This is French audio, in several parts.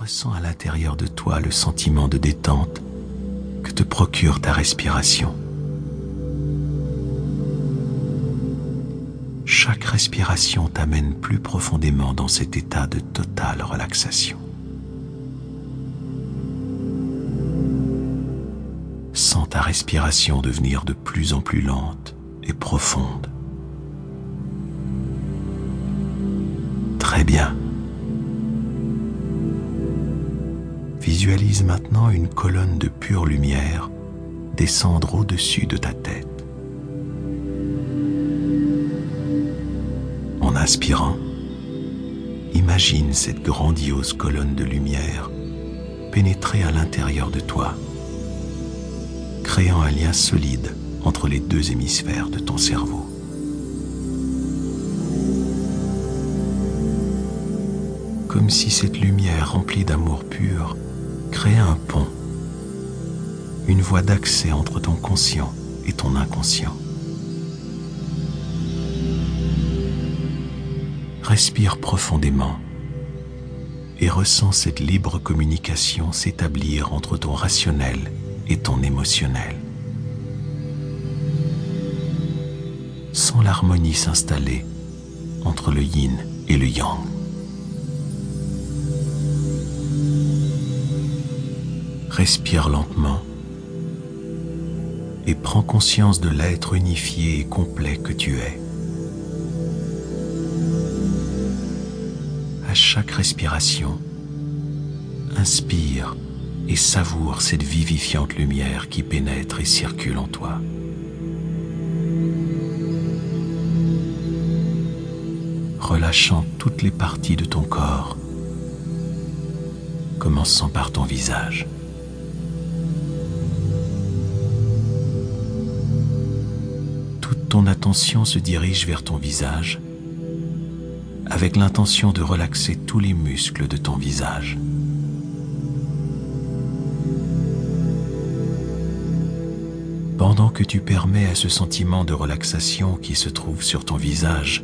Ressens à l'intérieur de toi le sentiment de détente que te procure ta respiration. Chaque respiration t'amène plus profondément dans cet état de totale relaxation. Sens ta respiration devenir de plus en plus lente et profonde. Très bien. Visualise maintenant une colonne de pure lumière descendre au-dessus de ta tête. En inspirant, imagine cette grandiose colonne de lumière pénétrer à l'intérieur de toi, créant un lien solide entre les deux hémisphères de ton cerveau. Comme si cette lumière remplie d'amour pur créait un pont, une voie d'accès entre ton conscient et ton inconscient. Respire profondément et ressens cette libre communication s'établir entre ton rationnel et ton émotionnel. Sens l'harmonie s'installer entre le yin et le yang. Respire lentement et prends conscience de l'être unifié et complet que tu es. À chaque respiration, inspire et savoure cette vivifiante lumière qui pénètre et circule en toi. relâchant toutes les parties de ton corps, commençant par ton visage. Ton attention se dirige vers ton visage avec l'intention de relaxer tous les muscles de ton visage. Pendant que tu permets à ce sentiment de relaxation qui se trouve sur ton visage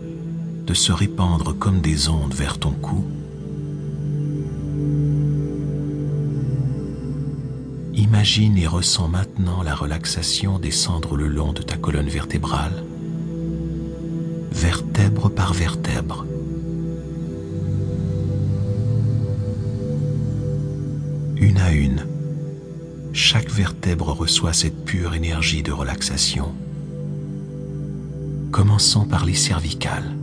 de se répandre comme des ondes vers ton cou. Imagine et ressens maintenant la relaxation descendre le long de ta colonne vertébrale, vertèbre par vertèbre. Une à une, chaque vertèbre reçoit cette pure énergie de relaxation, commençant par les cervicales.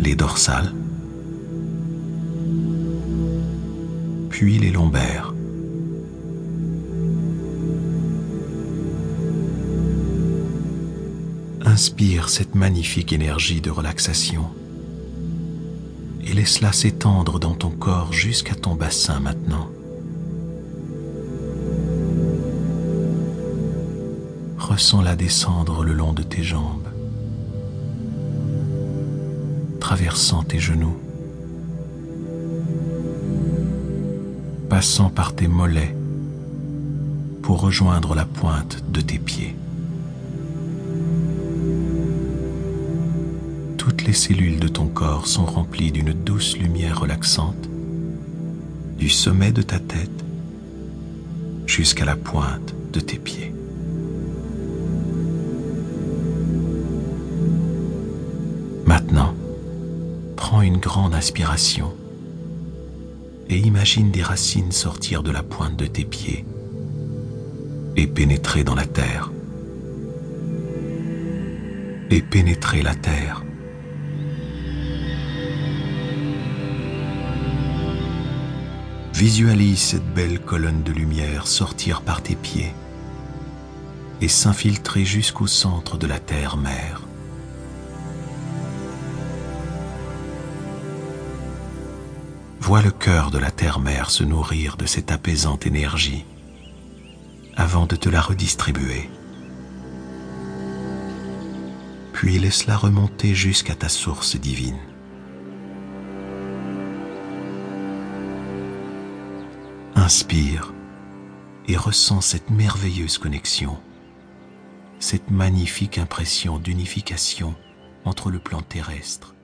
les dorsales, puis les lombaires. Inspire cette magnifique énergie de relaxation et laisse-la s'étendre dans ton corps jusqu'à ton bassin maintenant. Ressens-la descendre le long de tes jambes traversant tes genoux, passant par tes mollets pour rejoindre la pointe de tes pieds. Toutes les cellules de ton corps sont remplies d'une douce lumière relaxante, du sommet de ta tête jusqu'à la pointe de tes pieds. Maintenant, une grande inspiration et imagine des racines sortir de la pointe de tes pieds et pénétrer dans la terre. Et pénétrer la terre. Visualise cette belle colonne de lumière sortir par tes pieds et s'infiltrer jusqu'au centre de la terre-mère. Vois le cœur de la terre-mère se nourrir de cette apaisante énergie avant de te la redistribuer. Puis laisse-la remonter jusqu'à ta source divine. Inspire et ressens cette merveilleuse connexion, cette magnifique impression d'unification entre le plan terrestre